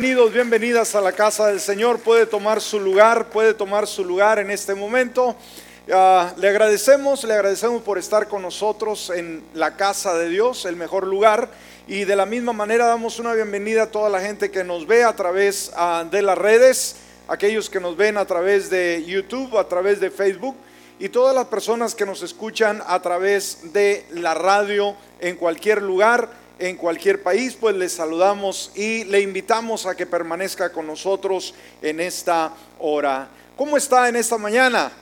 Bienvenidos, bienvenidas a la casa del Señor. Puede tomar su lugar, puede tomar su lugar en este momento. Ah, le agradecemos, le agradecemos por estar con nosotros en la casa de Dios, el mejor lugar. Y de la misma manera damos una bienvenida a toda la gente que nos ve a través ah, de las redes, aquellos que nos ven a través de YouTube, a través de Facebook y todas las personas que nos escuchan a través de la radio en cualquier lugar en cualquier país, pues les saludamos y le invitamos a que permanezca con nosotros en esta hora. ¿Cómo está en esta mañana?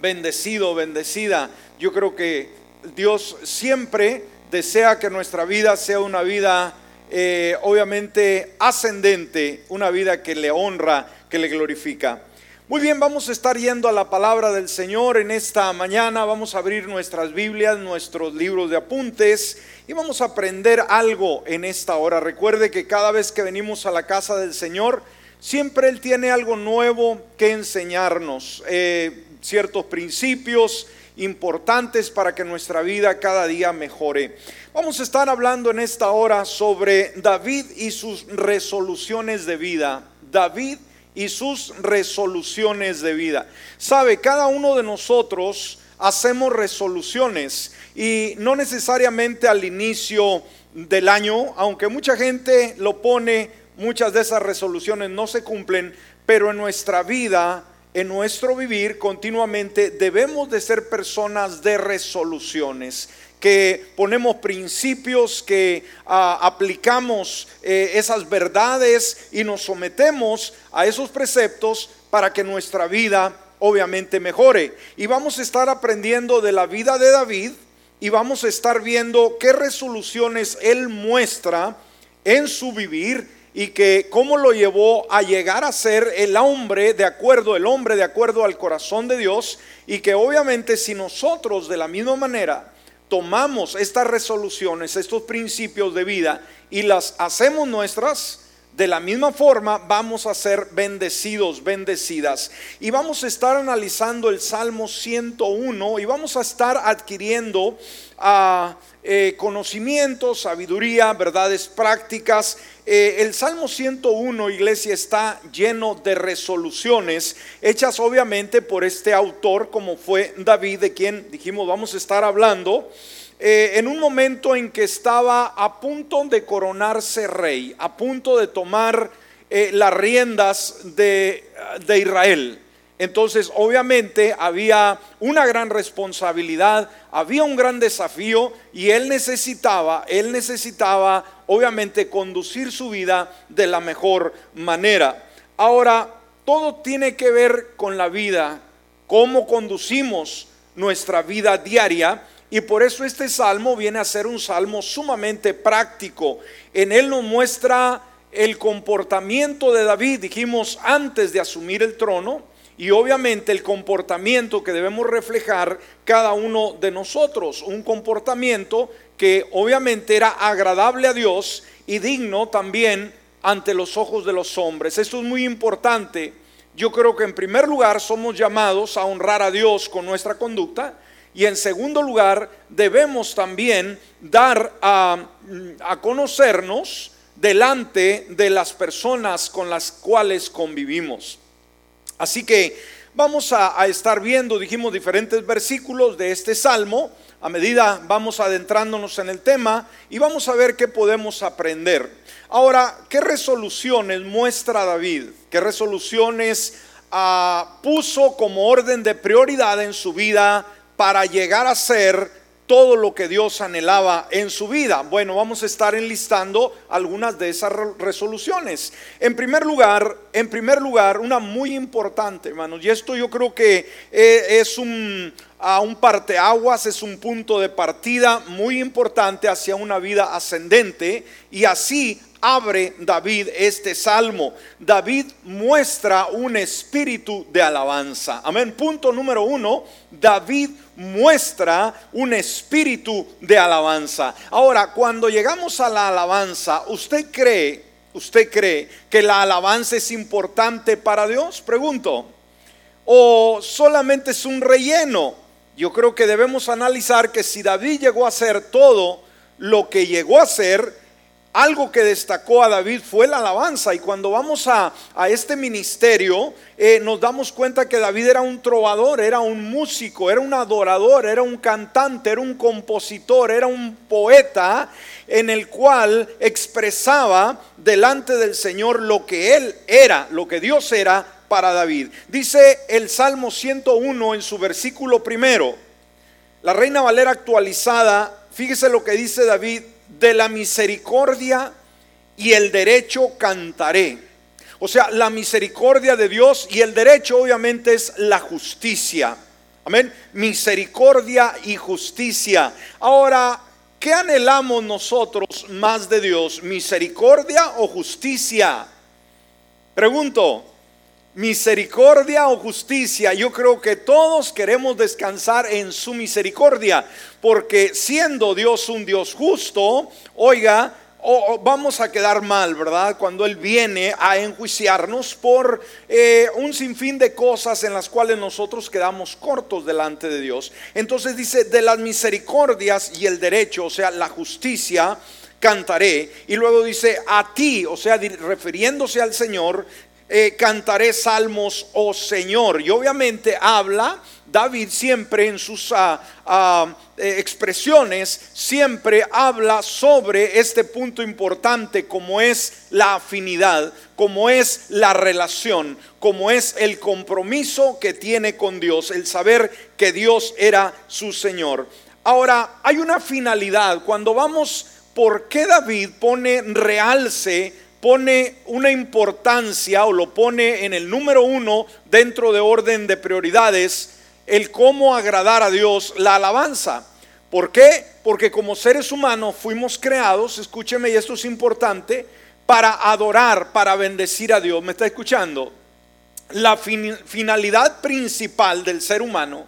Bendecido, bendecida. Yo creo que Dios siempre desea que nuestra vida sea una vida eh, obviamente ascendente, una vida que le honra, que le glorifica. Muy bien, vamos a estar yendo a la palabra del Señor en esta mañana. Vamos a abrir nuestras Biblias, nuestros libros de apuntes y vamos a aprender algo en esta hora. Recuerde que cada vez que venimos a la casa del Señor, siempre Él tiene algo nuevo que enseñarnos, eh, ciertos principios importantes para que nuestra vida cada día mejore. Vamos a estar hablando en esta hora sobre David y sus resoluciones de vida. David y sus resoluciones de vida. Sabe, cada uno de nosotros hacemos resoluciones y no necesariamente al inicio del año, aunque mucha gente lo pone, muchas de esas resoluciones no se cumplen, pero en nuestra vida, en nuestro vivir continuamente debemos de ser personas de resoluciones que ponemos principios, que ah, aplicamos eh, esas verdades y nos sometemos a esos preceptos para que nuestra vida obviamente mejore. Y vamos a estar aprendiendo de la vida de David y vamos a estar viendo qué resoluciones él muestra en su vivir y que cómo lo llevó a llegar a ser el hombre de acuerdo, el hombre de acuerdo al corazón de Dios y que obviamente si nosotros de la misma manera tomamos estas resoluciones, estos principios de vida y las hacemos nuestras, de la misma forma vamos a ser bendecidos, bendecidas. Y vamos a estar analizando el Salmo 101 y vamos a estar adquiriendo eh, conocimiento, sabiduría, verdades prácticas. Eh, el Salmo 101, iglesia, está lleno de resoluciones hechas obviamente por este autor, como fue David, de quien dijimos vamos a estar hablando. Eh, en un momento en que estaba a punto de coronarse rey, a punto de tomar las riendas de, de Israel. Entonces, obviamente, había una gran responsabilidad, había un gran desafío y él necesitaba, él necesitaba, obviamente, conducir su vida de la mejor manera. Ahora, todo tiene que ver con la vida, cómo conducimos nuestra vida diaria. Y por eso este salmo viene a ser un salmo sumamente práctico. En él nos muestra el comportamiento de David, dijimos antes de asumir el trono, y obviamente el comportamiento que debemos reflejar cada uno de nosotros, un comportamiento que obviamente era agradable a Dios y digno también ante los ojos de los hombres. Esto es muy importante. Yo creo que en primer lugar somos llamados a honrar a Dios con nuestra conducta y en segundo lugar debemos también dar a, conocernos delante de las personas con las cuales convivimos. Así que vamos a, estar viendo, dijimos, diferentes versículos de este salmo. A medida vamos adentrándonos en el tema y vamos a ver qué podemos aprender. Ahora, ¿qué resoluciones muestra David? ¿Qué resoluciones ah, puso como orden de prioridad en su vida para llegar a ser todo lo que Dios anhelaba en su vida. Bueno, vamos a estar enlistando algunas de esas resoluciones. En primer lugar, en primer lugar, una muy importante, hermanos, y esto yo creo que eh, es un, a un parteaguas, es un punto de partida muy importante hacia una vida ascendente y así abre David este salmo. David muestra un espíritu de alabanza. Amén. Punto número uno, David muestra un espíritu de alabanza. Ahora, cuando llegamos a la alabanza, ¿usted cree, usted cree que la alabanza es importante para Dios? Pregunto. ¿O solamente es un relleno? Yo creo que debemos analizar que si David llegó a hacer todo lo que llegó a hacer, algo que destacó a David fue la alabanza. Y cuando vamos a, este ministerio, eh, nos damos cuenta que David era un trovador, era un músico, era un adorador, era un cantante, era un compositor, era un poeta en el cual expresaba delante del Señor lo que él era, lo que Dios era para David. Dice el Salmo 101 en su versículo primero, la Reina Valera actualizada, fíjese lo que dice David de la misericordia y el derecho cantaré. O sea, la misericordia de Dios y el derecho obviamente es la justicia. Amén. Misericordia y justicia. Ahora, ¿qué anhelamos nosotros más de Dios? ¿Misericordia o justicia? Pregunto, misericordia o justicia, yo creo que todos queremos descansar en su misericordia, porque siendo Dios un Dios justo, oiga, vamos a quedar mal, ¿verdad? Cuando Él viene a enjuiciarnos por eh, un sinfín de cosas en las cuales nosotros quedamos cortos delante de Dios. Entonces dice, de las misericordias y el derecho, o sea, la justicia, cantaré. Y luego dice, a ti, o sea, refiriéndose al Señor, eh, cantaré salmos, oh Señor. Y obviamente habla David siempre en sus ah, ah, eh, expresiones, siempre habla sobre este punto importante como es la afinidad, como es la relación, como es el compromiso que tiene con Dios, el saber que Dios era su Señor. Ahora, hay una finalidad. Cuando vamos, ¿por qué David pone realce? Pone una importancia o lo pone en el número uno dentro de orden de prioridades, el cómo agradar a Dios, la alabanza. ¿Por qué? Porque como seres humanos fuimos creados, escúcheme y esto es importante, para adorar, para bendecir a Dios. ¿Me está escuchando? La finalidad principal del ser humano,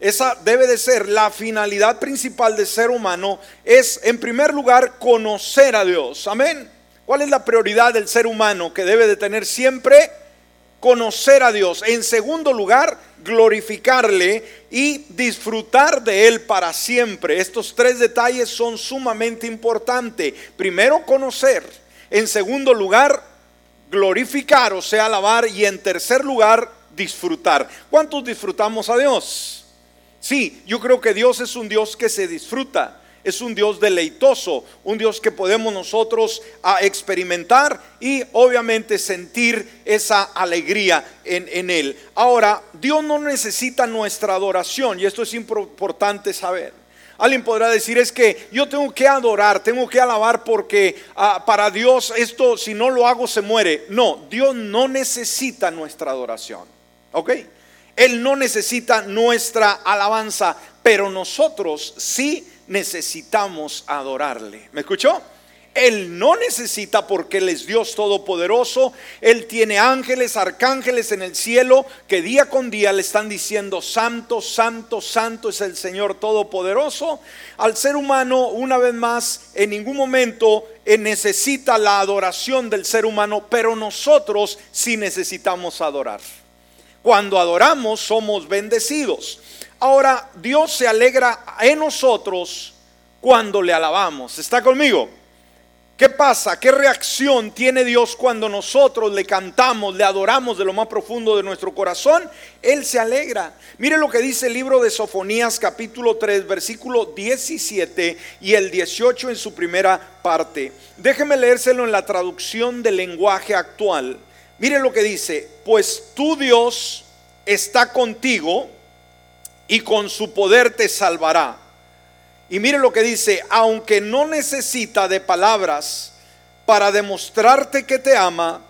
esa debe de ser la finalidad principal del ser humano, es en primer lugar conocer a Dios. Amén. ¿Cuál es la prioridad del ser humano que debe de tener siempre? Conocer a Dios. En segundo lugar, glorificarle y disfrutar de Él para siempre. Estos tres detalles son sumamente importantes. Primero, conocer. En segundo lugar, glorificar, o sea, alabar. Y en tercer lugar, disfrutar. ¿Cuántos disfrutamos a Dios? Sí, yo creo que Dios es un Dios que se disfruta es un Dios deleitoso, un Dios que podemos nosotros a ah, experimentar y obviamente sentir esa alegría en, en Él. Ahora, Dios no necesita nuestra adoración y esto es importante saber. Alguien podrá decir es que yo tengo que adorar, tengo que alabar porque ah, para Dios esto si no lo hago se muere. No, Dios no necesita nuestra adoración. ¿Ok? Él no necesita nuestra alabanza, pero nosotros sí necesitamos adorarle. ¿Me escuchó? Él no necesita porque Él es Dios Todopoderoso. Él tiene ángeles, arcángeles en el cielo que día con día le están diciendo, Santo, Santo, Santo es el Señor Todopoderoso. Al ser humano, una vez más, en ningún momento eh, necesita la adoración del ser humano, pero nosotros sí necesitamos adorar. Cuando adoramos somos bendecidos. Ahora, Dios se alegra en nosotros cuando le alabamos. ¿Está conmigo? ¿Qué pasa? ¿Qué reacción tiene Dios cuando nosotros le cantamos, le adoramos de lo más profundo de nuestro corazón? Él se alegra. Mire lo que dice el libro de Sofonías capítulo 3, versículo 17 y el 18 en su primera parte. Déjeme leérselo en la traducción del lenguaje actual. Mire lo que dice, pues tu Dios está contigo y con su poder te salvará. Y mire lo que dice, aunque no necesita de palabras para demostrarte que te ama,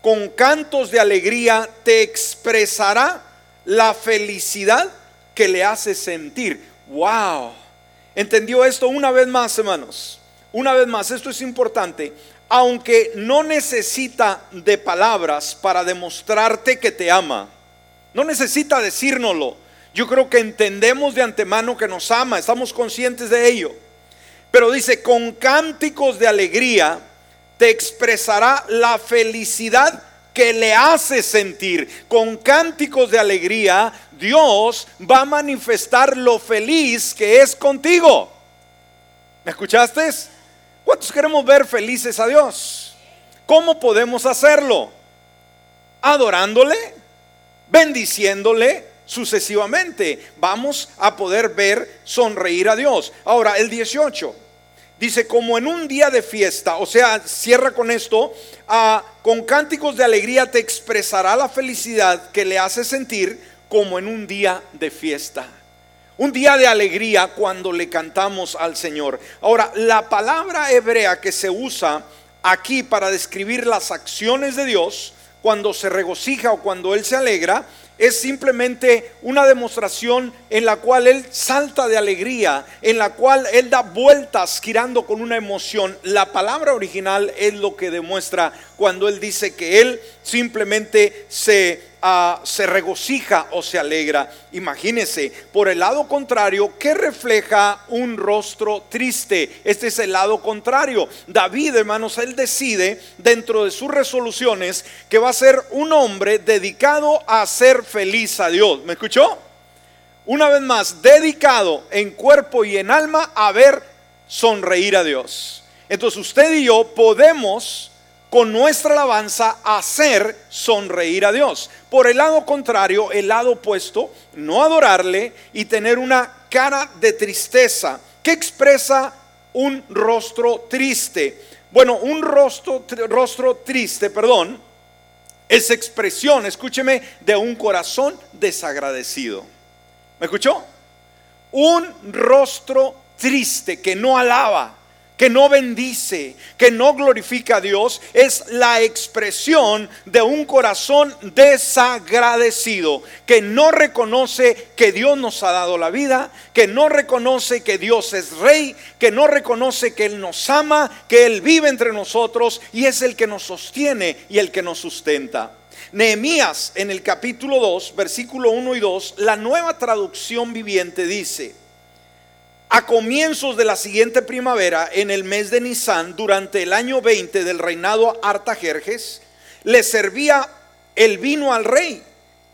con cantos de alegría te expresará la felicidad que le hace sentir. ¡Wow! ¿Entendió esto una vez más, hermanos? Una vez más, esto es importante. Aunque no necesita de palabras para demostrarte que te ama, no necesita decírnoslo yo creo que entendemos de antemano que nos ama, estamos conscientes de ello. Pero dice, con cánticos de alegría te expresará la felicidad que le hace sentir. Con cánticos de alegría Dios va a manifestar lo feliz que es contigo. ¿Me escuchaste? ¿Cuántos queremos ver felices a Dios? ¿Cómo podemos hacerlo? Adorándole, bendiciéndole sucesivamente. Vamos a poder ver sonreír a Dios. Ahora, el 18. Dice, como en un día de fiesta, o sea, cierra con esto, ah, con cánticos de alegría te expresará la felicidad que le hace sentir como en un día de fiesta. Un día de alegría cuando le cantamos al Señor. Ahora, la palabra hebrea que se usa aquí para describir las acciones de Dios, cuando se regocija o cuando Él se alegra, es simplemente una demostración en la cual Él salta de alegría, en la cual Él da vueltas girando con una emoción. La palabra original es lo que demuestra cuando Él dice que Él simplemente se se regocija o se alegra. Imagínese, por el lado contrario, ¿qué refleja un rostro triste? Este es el lado contrario. David, hermanos, él decide dentro de sus resoluciones que va a ser un hombre dedicado a ser feliz a Dios. ¿Me escuchó? Una vez más, dedicado en cuerpo y en alma a ver sonreír a Dios. Entonces usted y yo podemos con nuestra alabanza hacer sonreír a Dios. Por el lado contrario, el lado opuesto, no adorarle y tener una cara de tristeza que expresa un rostro triste. Bueno, un rostro, rostro triste, perdón, es expresión, escúcheme, de un corazón desagradecido. ¿Me escuchó? Un rostro triste que no alaba, que no bendice, que no glorifica a Dios, es la expresión de un corazón desagradecido, que no reconoce que Dios nos ha dado la vida, que no reconoce que Dios es rey, que no reconoce que Él nos ama, que Él vive entre nosotros y es el que nos sostiene y el que nos sustenta. Nehemías en el capítulo 2, versículo 1 y 2, la nueva traducción viviente dice, a comienzos de la siguiente primavera, en el mes de Nisan, durante el año 20 del reinado Artajerjes, le servía el vino al rey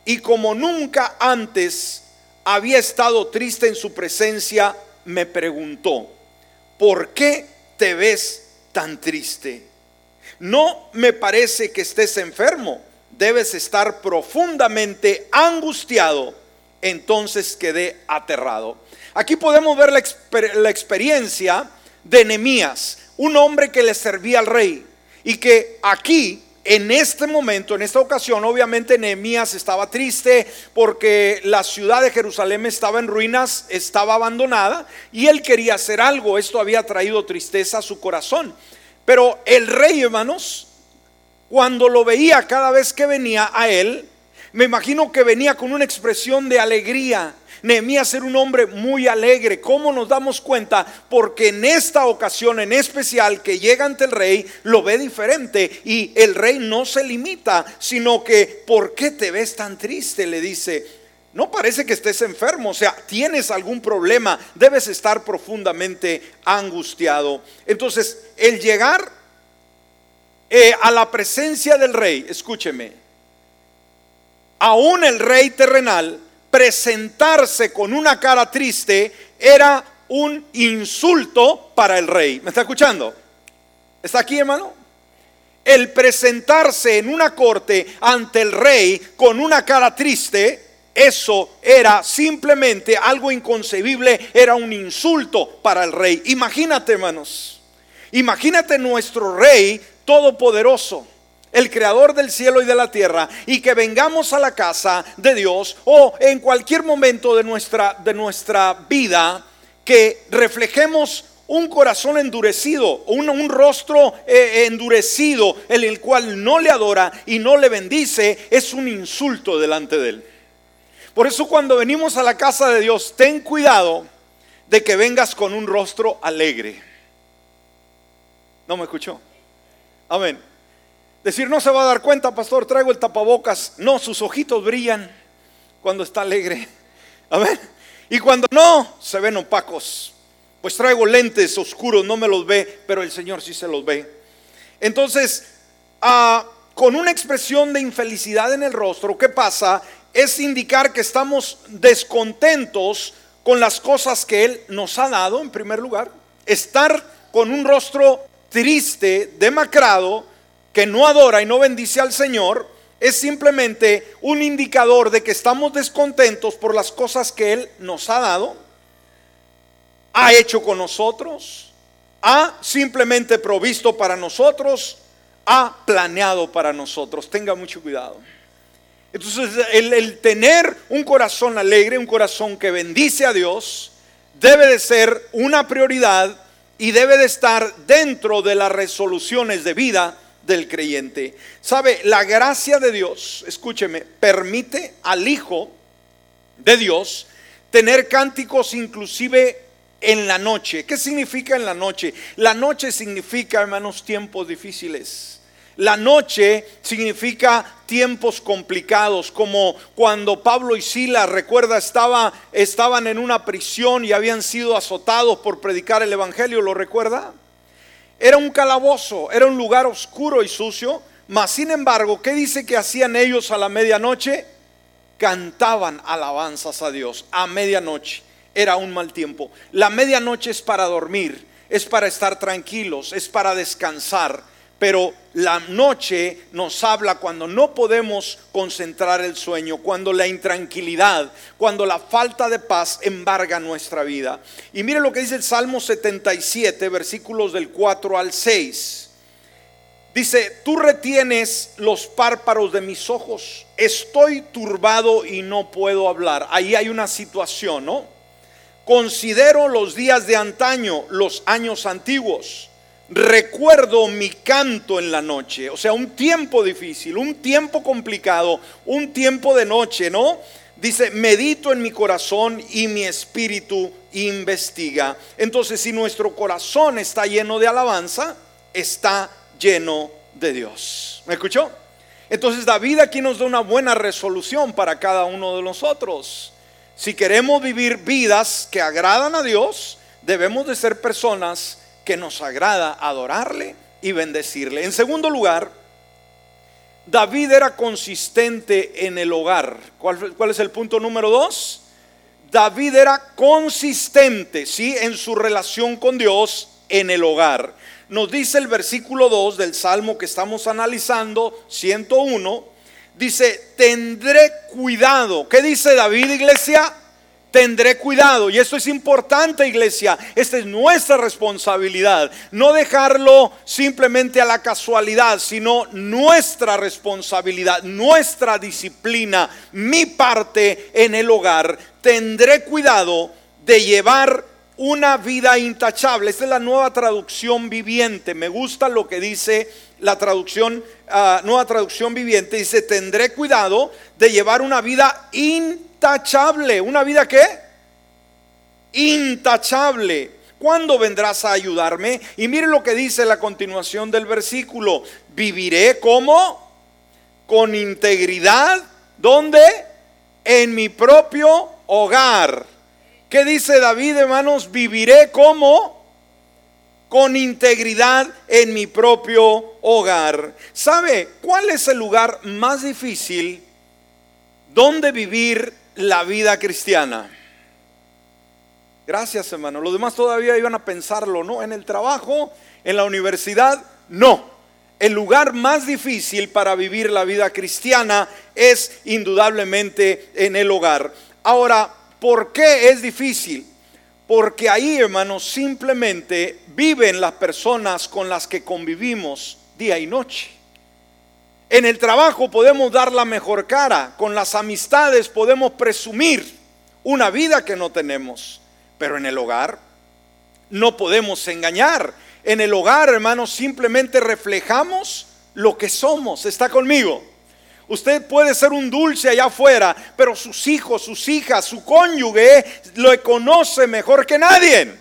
y como nunca antes había estado triste en su presencia, me preguntó, ¿por qué te ves tan triste? No me parece que estés enfermo, debes estar profundamente angustiado. Entonces quedé aterrado. Aquí podemos ver la, experiencia de Nehemías, un hombre que le servía al rey y que aquí en este momento, en esta ocasión, obviamente Nehemías estaba triste porque la ciudad de Jerusalén estaba en ruinas, estaba abandonada y él quería hacer algo. Esto había traído tristeza a su corazón. Pero el rey, hermanos, cuando lo veía cada vez que venía a él, me imagino que venía con una expresión de alegría, Nehemías era un hombre muy alegre. ¿Cómo nos damos cuenta? Porque en esta ocasión en especial que llega ante el rey, lo ve diferente y el rey no se limita, sino que, ¿por qué te ves tan triste? Le dice, no parece que estés enfermo, o sea, tienes algún problema, debes estar profundamente angustiado. Entonces, el llegar eh, a la presencia del rey, escúcheme, aún el rey terrenal presentarse con una cara triste era un insulto para el rey. ¿Me está escuchando? ¿Está aquí, hermano? El presentarse en una corte ante el rey con una cara triste, eso era simplemente algo inconcebible, era un insulto para el rey. Imagínate, hermanos, imagínate nuestro rey todopoderoso el creador del cielo y de la tierra, y que vengamos a la casa de Dios o en cualquier momento de nuestra, de nuestra vida, que reflejemos un corazón endurecido, un, un rostro eh, endurecido en el cual no le adora y no le bendice, es un insulto delante de él. Por eso cuando venimos a la casa de Dios, ten cuidado de que vengas con un rostro alegre. ¿No me escuchó? Amén. Decir, no se va a dar cuenta, pastor, traigo el tapabocas. No, sus ojitos brillan cuando está alegre. A ver, y cuando no, se ven opacos. Pues traigo lentes oscuros, no me los ve, pero el Señor sí se los ve. Entonces, ah, con una expresión de infelicidad en el rostro, ¿qué pasa? Es indicar que estamos descontentos con las cosas que Él nos ha dado, en primer lugar. Estar con un rostro triste, demacrado, que no adora y no bendice al Señor, es simplemente un indicador de que estamos descontentos por las cosas que Él nos ha dado, ha hecho con nosotros, ha simplemente provisto para nosotros, ha planeado para nosotros. Tenga mucho cuidado. Entonces, el, tener un corazón alegre, un corazón que bendice a Dios, debe de ser una prioridad y debe de estar dentro de las resoluciones de vida del creyente. ¿Sabe? La gracia de Dios, escúcheme, permite al Hijo de Dios tener cánticos inclusive en la noche. ¿Qué significa en la noche? La noche significa, hermanos, tiempos difíciles. La noche significa tiempos complicados, como cuando Pablo y Sila, recuerda, estaba, estaban en una prisión y habían sido azotados por predicar el Evangelio, ¿lo recuerda? Era un calabozo, era un lugar oscuro y sucio, mas sin embargo, ¿qué dice que hacían ellos a la medianoche? Cantaban alabanzas a Dios a medianoche. Era un mal tiempo. La medianoche es para dormir, es para estar tranquilos, es para descansar pero la noche nos habla cuando no podemos concentrar el sueño, cuando la intranquilidad, cuando la falta de paz embarga nuestra vida. Y mire lo que dice el Salmo 77, versículos del 4 al 6. Dice, tú retienes los párpados de mis ojos, estoy turbado y no puedo hablar. Ahí hay una situación, ¿no? Considero los días de antaño, los años antiguos recuerdo mi canto en la noche, o sea, un tiempo difícil, un tiempo complicado, un tiempo de noche, ¿no? Dice, medito en mi corazón y mi espíritu investiga. Entonces, si nuestro corazón está lleno de alabanza, está lleno de Dios. ¿Me escuchó? Entonces David aquí nos da una buena resolución para cada uno de nosotros. Si queremos vivir vidas que agradan a Dios, debemos de ser personas que nos agrada adorarle y bendecirle. En segundo lugar, David era consistente en el hogar. ¿Cuál, es el punto número dos? David era consistente, ¿sí? En su relación con Dios en el hogar. Nos dice el versículo 2 del Salmo que estamos analizando, 101, dice, tendré cuidado. ¿Qué dice David, iglesia? Tendré cuidado. Y esto es importante, iglesia. Esta es nuestra responsabilidad. No dejarlo simplemente a la casualidad, sino nuestra responsabilidad, nuestra disciplina, mi parte en el hogar. Tendré cuidado de llevar una vida intachable. Esta es la nueva traducción viviente. Me gusta lo que dice la traducción, ah, nueva traducción viviente. Dice, tendré cuidado de llevar una vida intachable. ¿Una vida qué? Intachable. ¿Cuándo vendrás a ayudarme? Y mire lo que dice la continuación del versículo. Viviré como? Con integridad. ¿Dónde? En mi propio hogar. ¿Qué dice David, hermanos? Viviré como? Con integridad en mi propio hogar. ¿Sabe cuál es el lugar más difícil donde vivir la vida cristiana. Gracias, hermano. Los demás todavía iban a pensarlo, ¿no? En el trabajo, en la universidad, no. El lugar más difícil para vivir la vida cristiana es indudablemente en el hogar. Ahora, ¿por qué es difícil? Porque ahí, hermanos, simplemente viven las personas con las que convivimos día y noche. En el trabajo podemos dar la mejor cara, con las amistades podemos presumir una vida que no tenemos, pero en el hogar no podemos engañar. En el hogar, hermanos, simplemente reflejamos lo que somos. ¿Está conmigo? Usted puede ser un dulce allá afuera, pero sus hijos, sus hijas, su cónyuge lo conoce mejor que nadie.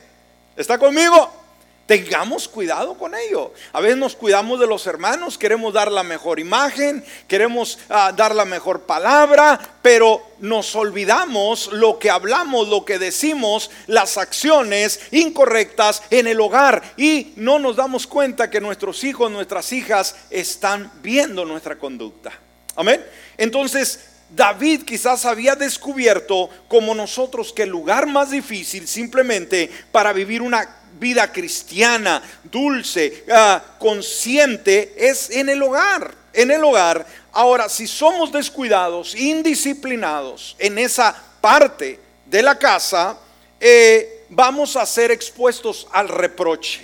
¿Está conmigo? Tengamos cuidado con ello. A veces nos cuidamos de los hermanos, queremos dar la mejor imagen, queremos ah, dar la mejor palabra, pero nos olvidamos lo que hablamos, lo que decimos, las acciones incorrectas en el hogar y no nos damos cuenta que nuestros hijos, nuestras hijas están viendo nuestra conducta. Amén. Entonces, David quizás había descubierto como nosotros que el lugar más difícil simplemente para vivir una vida cristiana, dulce, ah, consciente, es en el hogar, en el hogar. Ahora, si somos descuidados, indisciplinados en esa parte de la casa, eh, vamos a ser expuestos al reproche.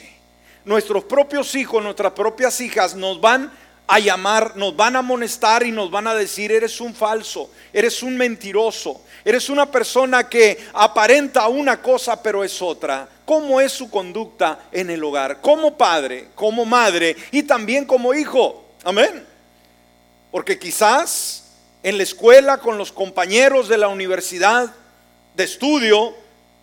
Nuestros propios hijos, nuestras propias hijas nos van a llamar, nos van a amonestar y nos van a decir, eres un falso, eres un mentiroso, eres una persona que aparenta una cosa pero es otra. ¿Cómo es su conducta en el hogar? Como padre, como madre y también como hijo. Amén. Porque quizás en la escuela con los compañeros de la universidad de estudio,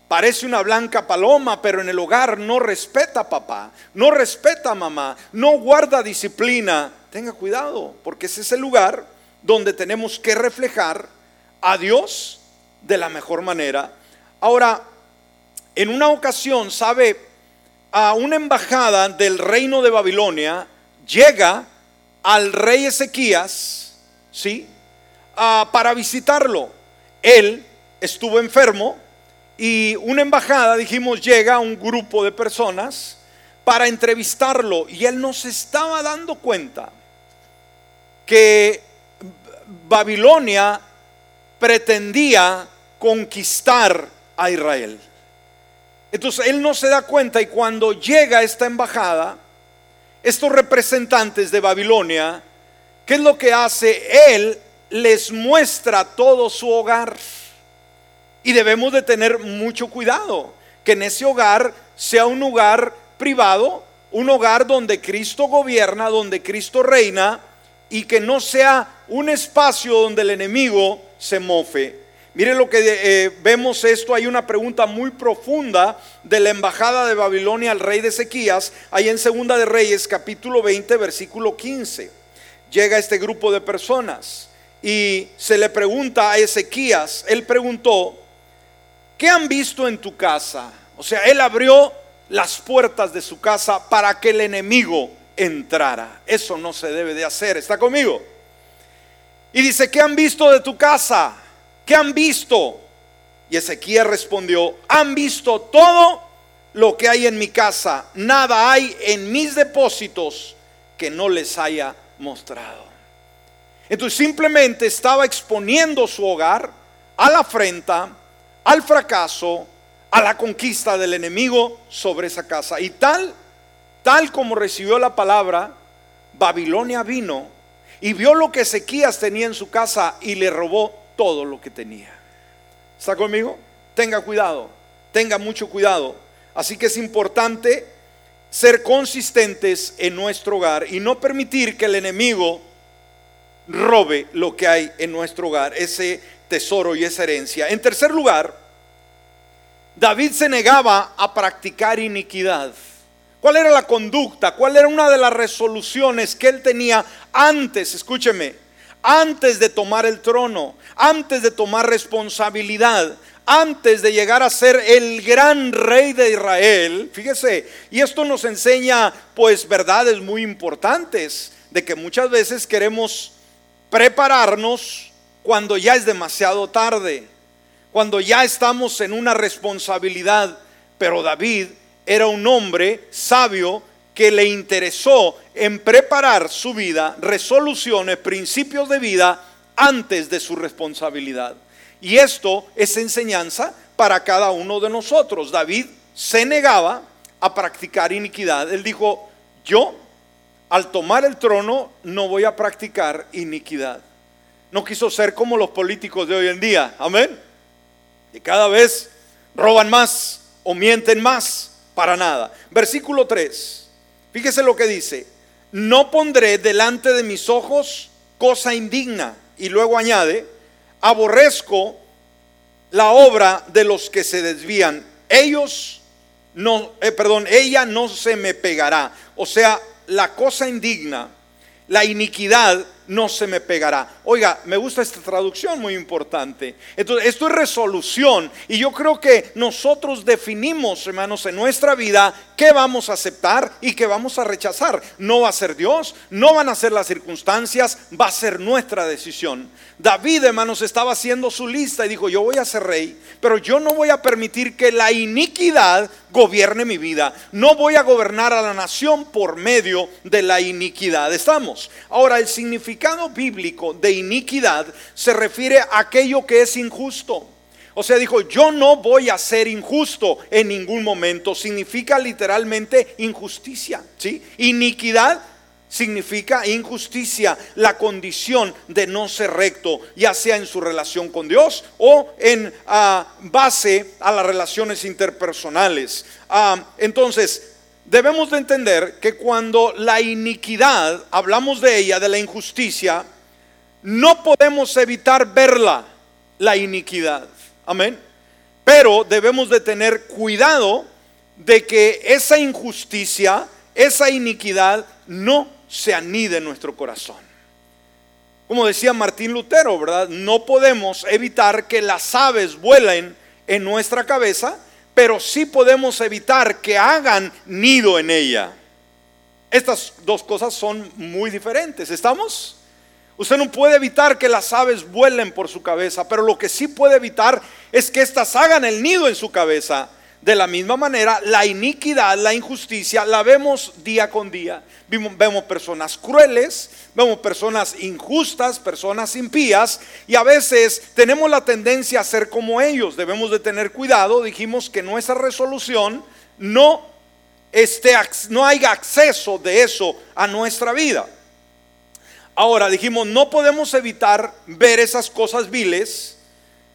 Parece una blanca paloma, pero en el hogar no respeta a papá, no respeta a mamá, no guarda disciplina. Tenga cuidado, porque ese es el lugar donde tenemos que reflejar a Dios de la mejor manera. Ahora, en una ocasión, sabe, a una embajada del reino de Babilonia llega al rey Ezequías, ¿sí? Ah, para visitarlo. Él estuvo enfermo, y una embajada, dijimos, llega a un grupo de personas para entrevistarlo y él nos estaba dando cuenta que Babilonia pretendía conquistar a Israel. Entonces él no se da cuenta y cuando llega esta embajada, estos representantes de Babilonia, ¿qué es lo que hace? Él les muestra todo su hogar. Y debemos de tener mucho cuidado, que en ese hogar sea un hogar privado, un hogar donde Cristo gobierna, donde Cristo reina, y que no sea un espacio donde el enemigo se mofe. Mire lo que eh, vemos esto, hay una pregunta muy profunda de la embajada de Babilonia al rey de Ezequías, ahí en Segunda de Reyes capítulo 20 versículo 15. Llega este grupo de personas y se le pregunta a Ezequías, él preguntó, ¿qué han visto en tu casa? O sea, él abrió las puertas de su casa para que el enemigo entrara. Eso no se debe de hacer. ¿Está conmigo? Y dice, ¿qué han visto de tu casa? ¿Qué han visto? Y Ezequiel respondió, han visto todo lo que hay en mi casa. Nada hay en mis depósitos que no les haya mostrado. Entonces simplemente estaba exponiendo su hogar a la afrenta al fracaso, a la conquista del enemigo sobre esa casa. Y tal, tal como recibió la palabra, Babilonia vino y vio lo que Ezequías tenía en su casa y le robó todo lo que tenía. ¿Está conmigo? Tenga cuidado, tenga mucho cuidado. Así que es importante ser consistentes en nuestro hogar y no permitir que el enemigo robe lo que hay en nuestro hogar, ese tesoro y esa herencia. En tercer lugar, David se negaba a practicar iniquidad. ¿Cuál era la conducta? ¿Cuál era una de las resoluciones que él tenía antes, escúcheme, antes de tomar el trono, antes de tomar responsabilidad, antes de llegar a ser el gran rey de Israel? Fíjese, y esto nos enseña pues verdades muy importantes de que muchas veces queremos prepararnos cuando ya es demasiado tarde, cuando ya estamos en una responsabilidad. Pero David era un hombre sabio que le interesó en preparar su vida, resoluciones, principios de vida antes de su responsabilidad. Y esto es enseñanza para cada uno de nosotros. David se negaba a practicar iniquidad. Él dijo, yo al tomar el trono no voy a practicar iniquidad no quiso ser como los políticos de hoy en día. Amén. Y cada vez roban más o mienten más para nada. Versículo 3. Fíjese lo que dice. No pondré delante de mis ojos cosa indigna. Y luego añade, aborrezco la obra de los que se desvían. Ellos no, eh, perdón, ella no se me pegará. O sea, la cosa indigna, la iniquidad no se me pegará. Oiga, me gusta esta traducción muy importante. Entonces, esto es resolución. Y yo creo que nosotros definimos, hermanos, en nuestra vida qué vamos a aceptar y qué vamos a rechazar. No va a ser Dios, no van a ser las circunstancias, va a ser nuestra decisión. David, hermanos, estaba haciendo su lista y dijo, yo voy a ser rey, pero yo no voy a permitir que la iniquidad gobierne mi vida. No voy a gobernar a la nación por medio de la iniquidad. Estamos. Ahora, el significado bíblico de iniquidad se refiere a aquello que es injusto. O sea, dijo, yo no voy a ser injusto en ningún momento. Significa literalmente injusticia. ¿sí? Iniquidad significa injusticia, la condición de no ser recto, ya sea en su relación con Dios o en ah, base a las relaciones interpersonales. Ah, entonces, debemos de entender que cuando la iniquidad, hablamos de ella, de la injusticia, no podemos evitar verla, la iniquidad. Amén. Pero debemos de tener cuidado de que esa injusticia, esa iniquidad no se anide en nuestro corazón. Como decía Martín Lutero, ¿verdad? No podemos evitar que las aves vuelen en nuestra cabeza, pero sí podemos evitar que hagan nido en ella. Estas dos cosas son muy diferentes, ¿estamos? Usted no puede evitar que las aves vuelen por su cabeza, pero lo que sí puede evitar es que éstas hagan el nido en su cabeza. De la misma manera, la iniquidad, la injusticia, la vemos día con día. Vemos personas crueles, vemos personas injustas, personas impías, y a veces tenemos la tendencia a ser como ellos. Debemos de tener cuidado. Dijimos que nuestra resolución no, esté, no haya acceso de eso a nuestra vida. Ahora dijimos, no podemos evitar ver esas cosas viles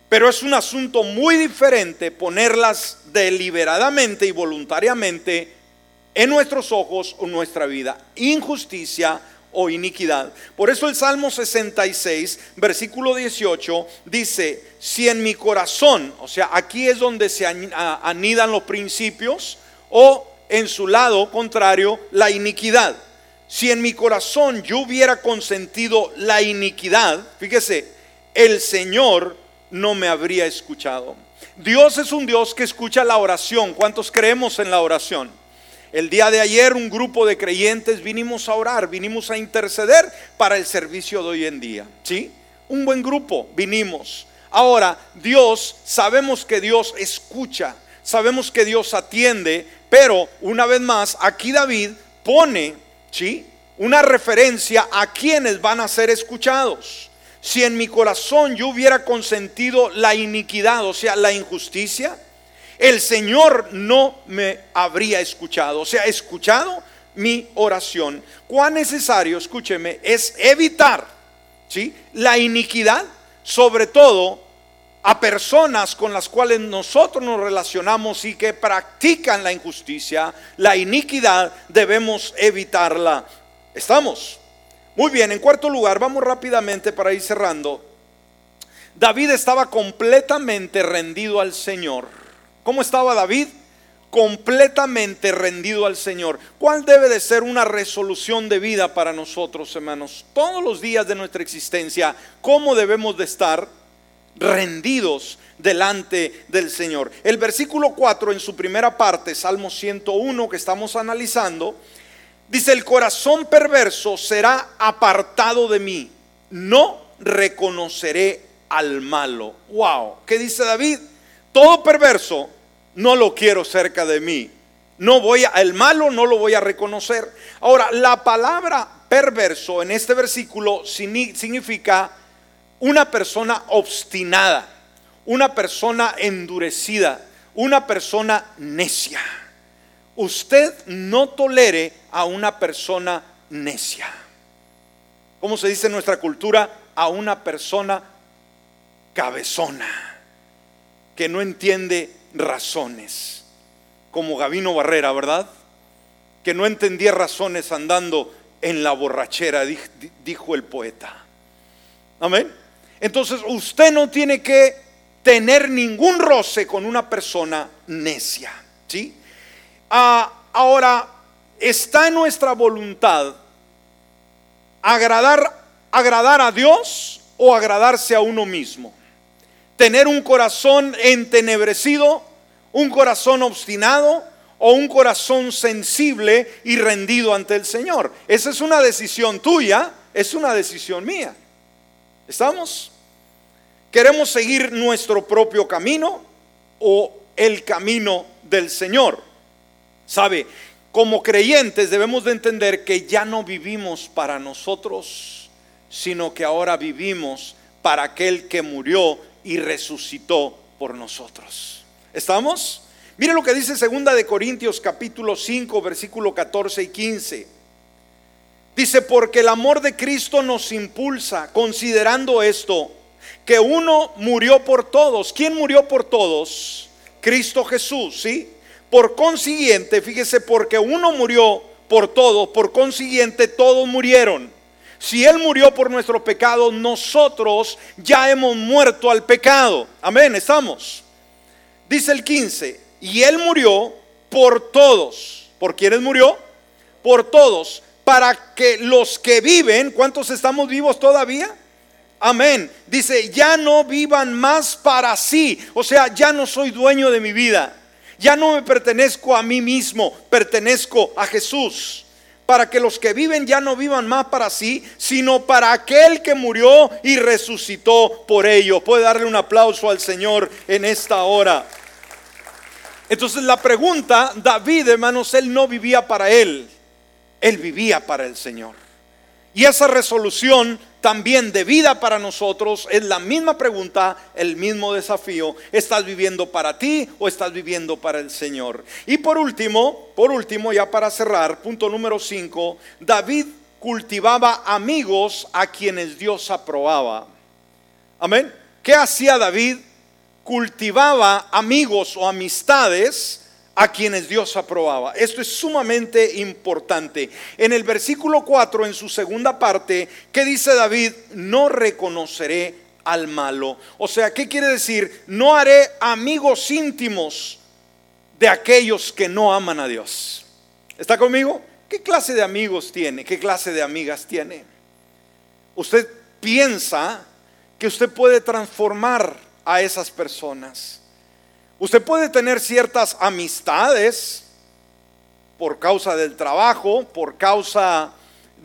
pero es un asunto muy diferente ponerlas deliberadamente y voluntariamente en nuestros ojos o nuestra vida. Injusticia o iniquidad. Por eso el Salmo 66, versículo 18, dice, si en mi corazón, o sea, aquí es donde se anidan los principios, o en su lado contrario, la iniquidad. Si en mi corazón yo hubiera consentido la iniquidad, fíjese, el Señor no me habría escuchado. Dios es un Dios que escucha la oración. ¿Cuántos creemos en la oración? El día de ayer un grupo de creyentes vinimos a orar, vinimos a interceder para el servicio de hoy en día. ¿Sí? Un buen grupo, vinimos. Ahora, Dios, sabemos que Dios escucha, sabemos que Dios atiende, pero una vez más, aquí David pone, ¿sí? Una referencia a quienes van a ser escuchados si en mi corazón yo hubiera consentido la iniquidad, o sea, la injusticia, el Señor no me habría escuchado, o sea, escuchado mi oración. Cuán necesario, escúcheme, es evitar ¿sí? la iniquidad, sobre todo a personas con las cuales nosotros nos relacionamos y que practican la injusticia, la iniquidad, debemos evitarla. ¿Estamos? Muy bien, en cuarto lugar, vamos rápidamente para ir cerrando. David estaba completamente rendido al Señor. ¿Cómo estaba David? Completamente rendido al Señor. ¿Cuál debe de ser una resolución de vida para nosotros, hermanos? Todos los días de nuestra existencia, ¿cómo debemos de estar rendidos delante del Señor? El versículo 4 en su primera parte, Salmo 101 que estamos analizando, Dice, el corazón perverso será apartado de mí. No reconoceré al malo. Wow. ¿Qué dice David? Todo perverso no lo quiero cerca de mí. No voy a, el malo no lo voy a reconocer. Ahora, la palabra perverso en este versículo significa una persona obstinada, una persona endurecida, una persona necia usted no tolere a una persona necia. ¿Cómo se dice en nuestra cultura? A una persona cabezona, que no entiende razones, como Gavino Barrera, ¿verdad? Que no entendía razones andando en la borrachera, dijo el poeta. Amén. Entonces usted no tiene que tener ningún roce con una persona necia, ¿sí? Ah, ahora, está en nuestra voluntad agradar agradar a Dios o agradarse a uno mismo. Tener un corazón entenebrecido, un corazón obstinado o un corazón sensible y rendido ante el Señor. Esa es una decisión tuya, es una decisión mía. ¿Estamos? ¿Queremos seguir nuestro propio camino o el camino del Señor? ¿Sabe? Como creyentes debemos de entender que ya no vivimos para nosotros, sino que ahora vivimos para aquel que murió y resucitó por nosotros. ¿Estamos? Mire lo que dice segunda de Corintios capítulo 5 versículo 14 y 15. Dice, porque el amor de Cristo nos impulsa, considerando esto, que uno murió por todos. ¿Quién murió por todos? Cristo Jesús, ¿sí? Por consiguiente, fíjese, porque uno murió por todos, por consiguiente todos murieron. Si Él murió por nuestro pecado, nosotros ya hemos muerto al pecado. Amén, estamos. Dice el 15, y Él murió por todos. ¿Por quiénes murió? Por todos. Para que los que viven, ¿cuántos estamos vivos todavía? Amén. Dice, ya no vivan más para sí. O sea, ya no soy dueño de mi vida. Ya no me pertenezco a mí mismo, pertenezco a Jesús. Para que los que viven ya no vivan más para sí, sino para aquel que murió y resucitó por ello. Puede darle un aplauso al Señor en esta hora. Entonces la pregunta, David, hermanos, él no vivía para él, él vivía para el Señor. Y esa resolución también de vida para nosotros es la misma pregunta, el mismo desafío. ¿Estás viviendo para ti o estás viviendo para el Señor? Y por último, por último, ya para cerrar, punto número 5, David cultivaba amigos a quienes Dios aprobaba. Amén. ¿Qué hacía David? Cultivaba amigos o amistades a quienes Dios aprobaba. Esto es sumamente importante. En el versículo 4, en su segunda parte, ¿qué dice David? No reconoceré al malo. O sea, ¿qué quiere decir? No haré amigos íntimos de aquellos que no aman a Dios. ¿Está conmigo? ¿Qué clase de amigos tiene? ¿Qué clase de amigas tiene? Usted piensa que usted puede transformar a esas personas. Usted puede tener ciertas amistades por causa del trabajo, por causa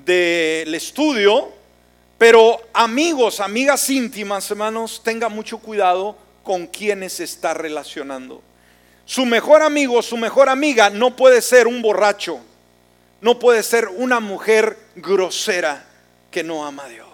del estudio, pero amigos, amigas íntimas, hermanos, tenga mucho cuidado con quienes está relacionando. Su mejor amigo, su mejor amiga no puede ser un borracho, no puede ser una mujer grosera que no ama a Dios.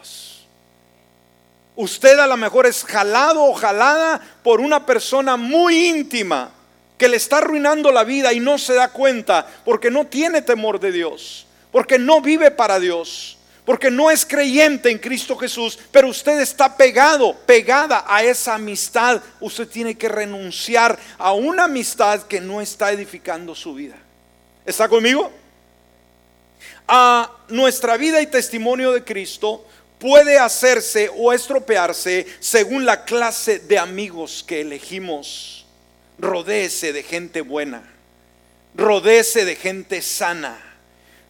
Usted a lo mejor es jalado o jalada por una persona muy íntima que le está arruinando la vida y no se da cuenta porque no tiene temor de Dios, porque no vive para Dios, porque no es creyente en Cristo Jesús, pero usted está pegado, pegada a esa amistad. Usted tiene que renunciar a una amistad que no está edificando su vida. ¿Está conmigo? A nuestra vida y testimonio de Cristo puede hacerse o estropearse según la clase de amigos que elegimos. Rodéese de gente buena, rodéese de gente sana,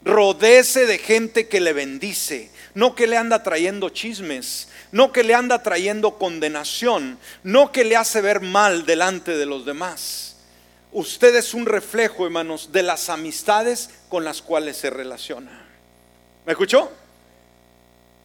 rodéese de gente que le bendice, no que le anda trayendo chismes, no que le anda trayendo condenación, no que le hace ver mal delante de los demás. Usted es un reflejo, hermanos, de las amistades con las cuales se relaciona. ¿Me escuchó?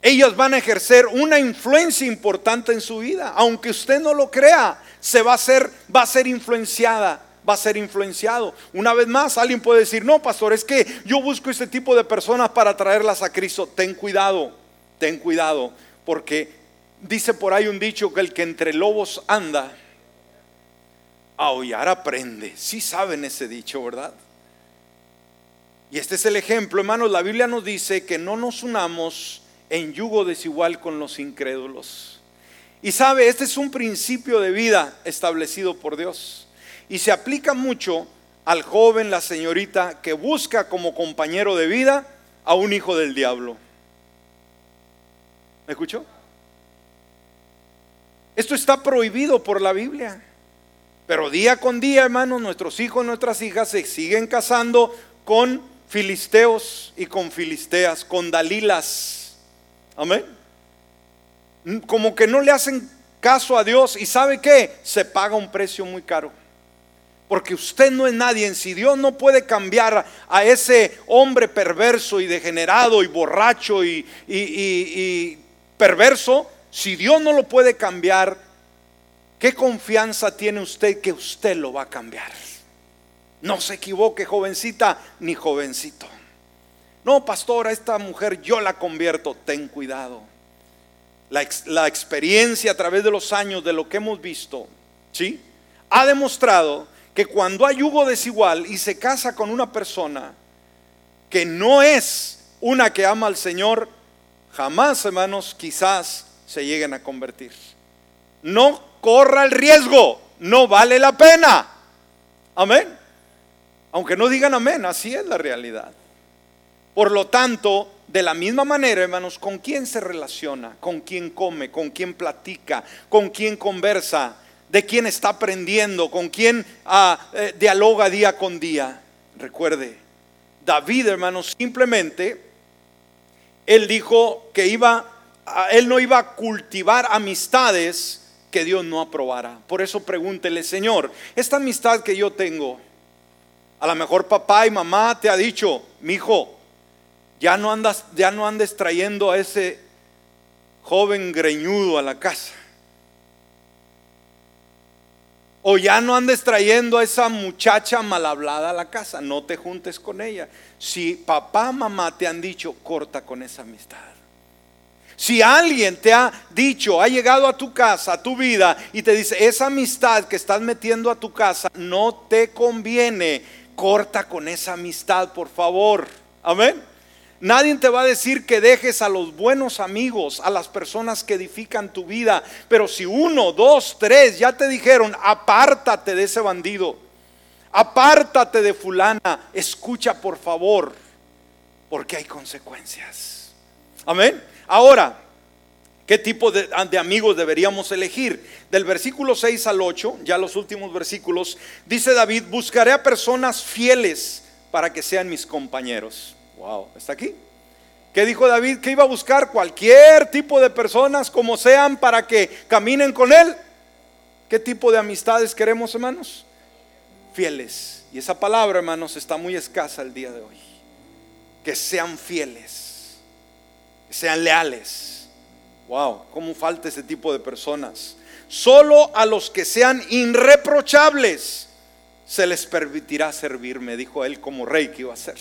Ellas van a ejercer una influencia importante en su vida. Aunque usted no lo crea, se va a ser, va a ser influenciada, va a ser influenciado. Una vez más, alguien puede decir, no, pastor, es que yo busco este tipo de personas para traerlas a Cristo. Ten cuidado, ten cuidado, porque dice por ahí un dicho que el que entre lobos anda, aullar aprende. Sí saben ese dicho, ¿verdad? Y este es el ejemplo, hermanos. La Biblia nos dice que no nos unamos en yugo desigual con los incrédulos. Y sabe, este es un principio de vida establecido por Dios. Y se aplica mucho al joven, la señorita, que busca como compañero de vida a un hijo del diablo. ¿Me escuchó? Esto está prohibido por la Biblia. Pero día con día, hermanos, nuestros hijos, nuestras hijas se siguen casando con filisteos y con filisteas, con dalilas Amén. como que no le hacen caso a Dios y sabe que se paga un precio muy caro. Porque usted no es nadie. Si Dios no puede cambiar a ese hombre perverso y degenerado y borracho y, y perverso, si Dios no lo puede cambiar, ¿qué confianza tiene usted que usted lo va a cambiar? No se equivoque, jovencita ni jovencito. No, pastora, esta mujer yo la convierto. Ten cuidado la, experiencia a través de los años de lo que hemos visto, ¿sí? Ha demostrado que cuando hay yugo desigual y se casa con una persona que no es una que ama al Señor, jamás, hermanos, quizás se lleguen a convertir. No corra el riesgo, no vale la pena. Amén. Aunque no digan amén, así es la realidad. Por lo tanto, de la misma manera, hermanos, con quién se relaciona, con quién come, con quién platica, con quién conversa, de quién está aprendiendo, con quién ah, eh, dialoga día con día. Recuerde, David, hermanos, simplemente él dijo que iba, él no iba a cultivar amistades que Dios no aprobara. Por eso pregúntele, Señor, esta amistad que yo tengo, a lo mejor papá y mamá te ha dicho, mi hijo, ya no andas, ya no andes trayendo a ese joven greñudo a la casa. O ya no andes trayendo a esa muchacha mal hablada a la casa, no te juntes con ella. Si papá, mamá te han dicho, corta con esa amistad. Si alguien te ha dicho, ha llegado a tu casa, a tu vida, y te dice, esa amistad que estás metiendo a tu casa no te conviene, corta con esa amistad, por favor. Amén. Nadie te va a decir que dejes a los buenos amigos, a las personas que edifican tu vida. Pero si uno, dos, tres ya te dijeron, apártate de ese bandido, apártate de fulana, escucha por favor, porque hay consecuencias. Amén. Ahora, ¿qué tipo de, amigos deberíamos elegir? Del versículo 6 al 8, ya los últimos versículos, dice David, buscaré a personas fieles para que sean mis compañeros. Wow, ¿está aquí? ¿Qué dijo David? Que iba a buscar cualquier tipo de personas como sean para que caminen con él. ¿Qué tipo de amistades queremos, hermanos? Fieles. Y esa palabra, hermanos, está muy escasa el día de hoy. Que sean fieles, que sean leales. Wow, ¿cómo falta ese tipo de personas? Solo a los que sean irreprochables se les permitirá servirme, dijo él como rey que iba a ser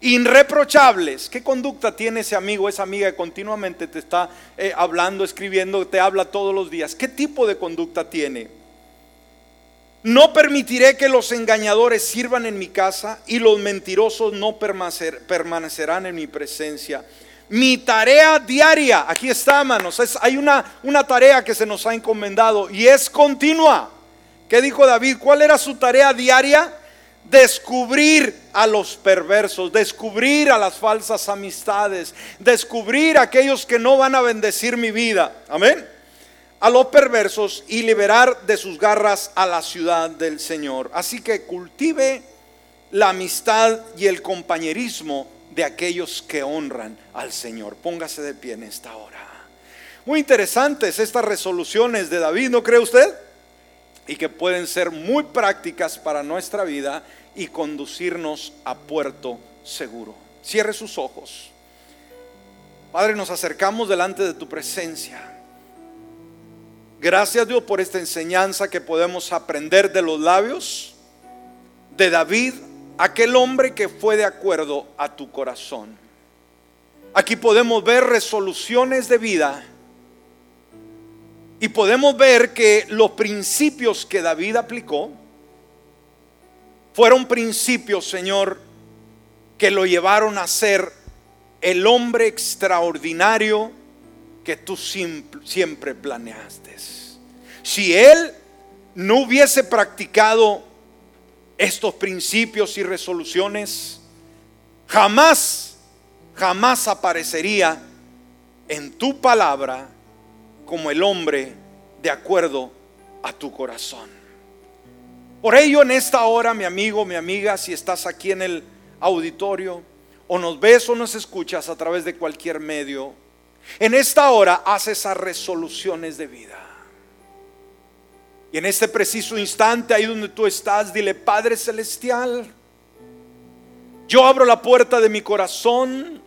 irreprochables. ¿Qué conducta tiene ese amigo, esa amiga que continuamente te está eh, hablando, escribiendo, te habla todos los días? ¿Qué tipo de conducta tiene? No permitiré que los engañadores sirvan en mi casa y los mentirosos no permanecerán en mi presencia. Mi tarea diaria, aquí está, manos, hay una, una tarea que se nos ha encomendado y es continua. ¿Qué dijo David? ¿Cuál era su tarea diaria? Descubrir a los perversos, descubrir a las falsas amistades, descubrir a aquellos que no van a bendecir mi vida. Amén. A los perversos y liberar de sus garras a la ciudad del Señor. Así que cultive la amistad y el compañerismo de aquellos que honran al Señor. Póngase de pie en esta hora. Muy interesantes estas resoluciones de David, ¿no cree usted? Y que pueden ser muy prácticas para nuestra vida y conducirnos a puerto seguro. Cierre sus ojos. Padre, nos acercamos delante de tu presencia. Gracias Dios por esta enseñanza que podemos aprender de los labios de David, aquel hombre que fue de acuerdo a tu corazón. Aquí podemos ver resoluciones de vida y podemos ver que los principios que David aplicó fueron principios, Señor, que lo llevaron a ser el hombre extraordinario que tú siempre planeaste. Si él no hubiese practicado estos principios y resoluciones, jamás, jamás aparecería en tu palabra como el hombre de acuerdo a tu corazón. Por ello, en esta hora, mi amigo, mi amiga, si estás aquí en el auditorio, o nos ves o nos escuchas a través de cualquier medio, En esta hora haz esas resoluciones de vida. Y en este preciso instante, ahí donde tú estás, dile, Padre Celestial, yo abro la puerta de mi corazón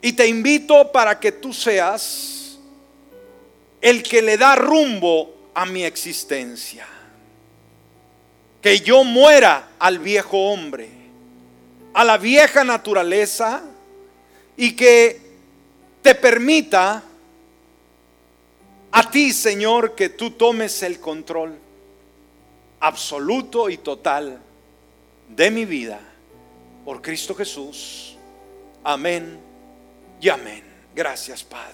y te invito para que tú seas el que le da rumbo a mi existencia. Que yo muera al viejo hombre, a la vieja naturaleza y que te permita a ti, Señor, que tú tomes el control absoluto y total de mi vida por Cristo Jesús. Amén y amén. Gracias, Padre.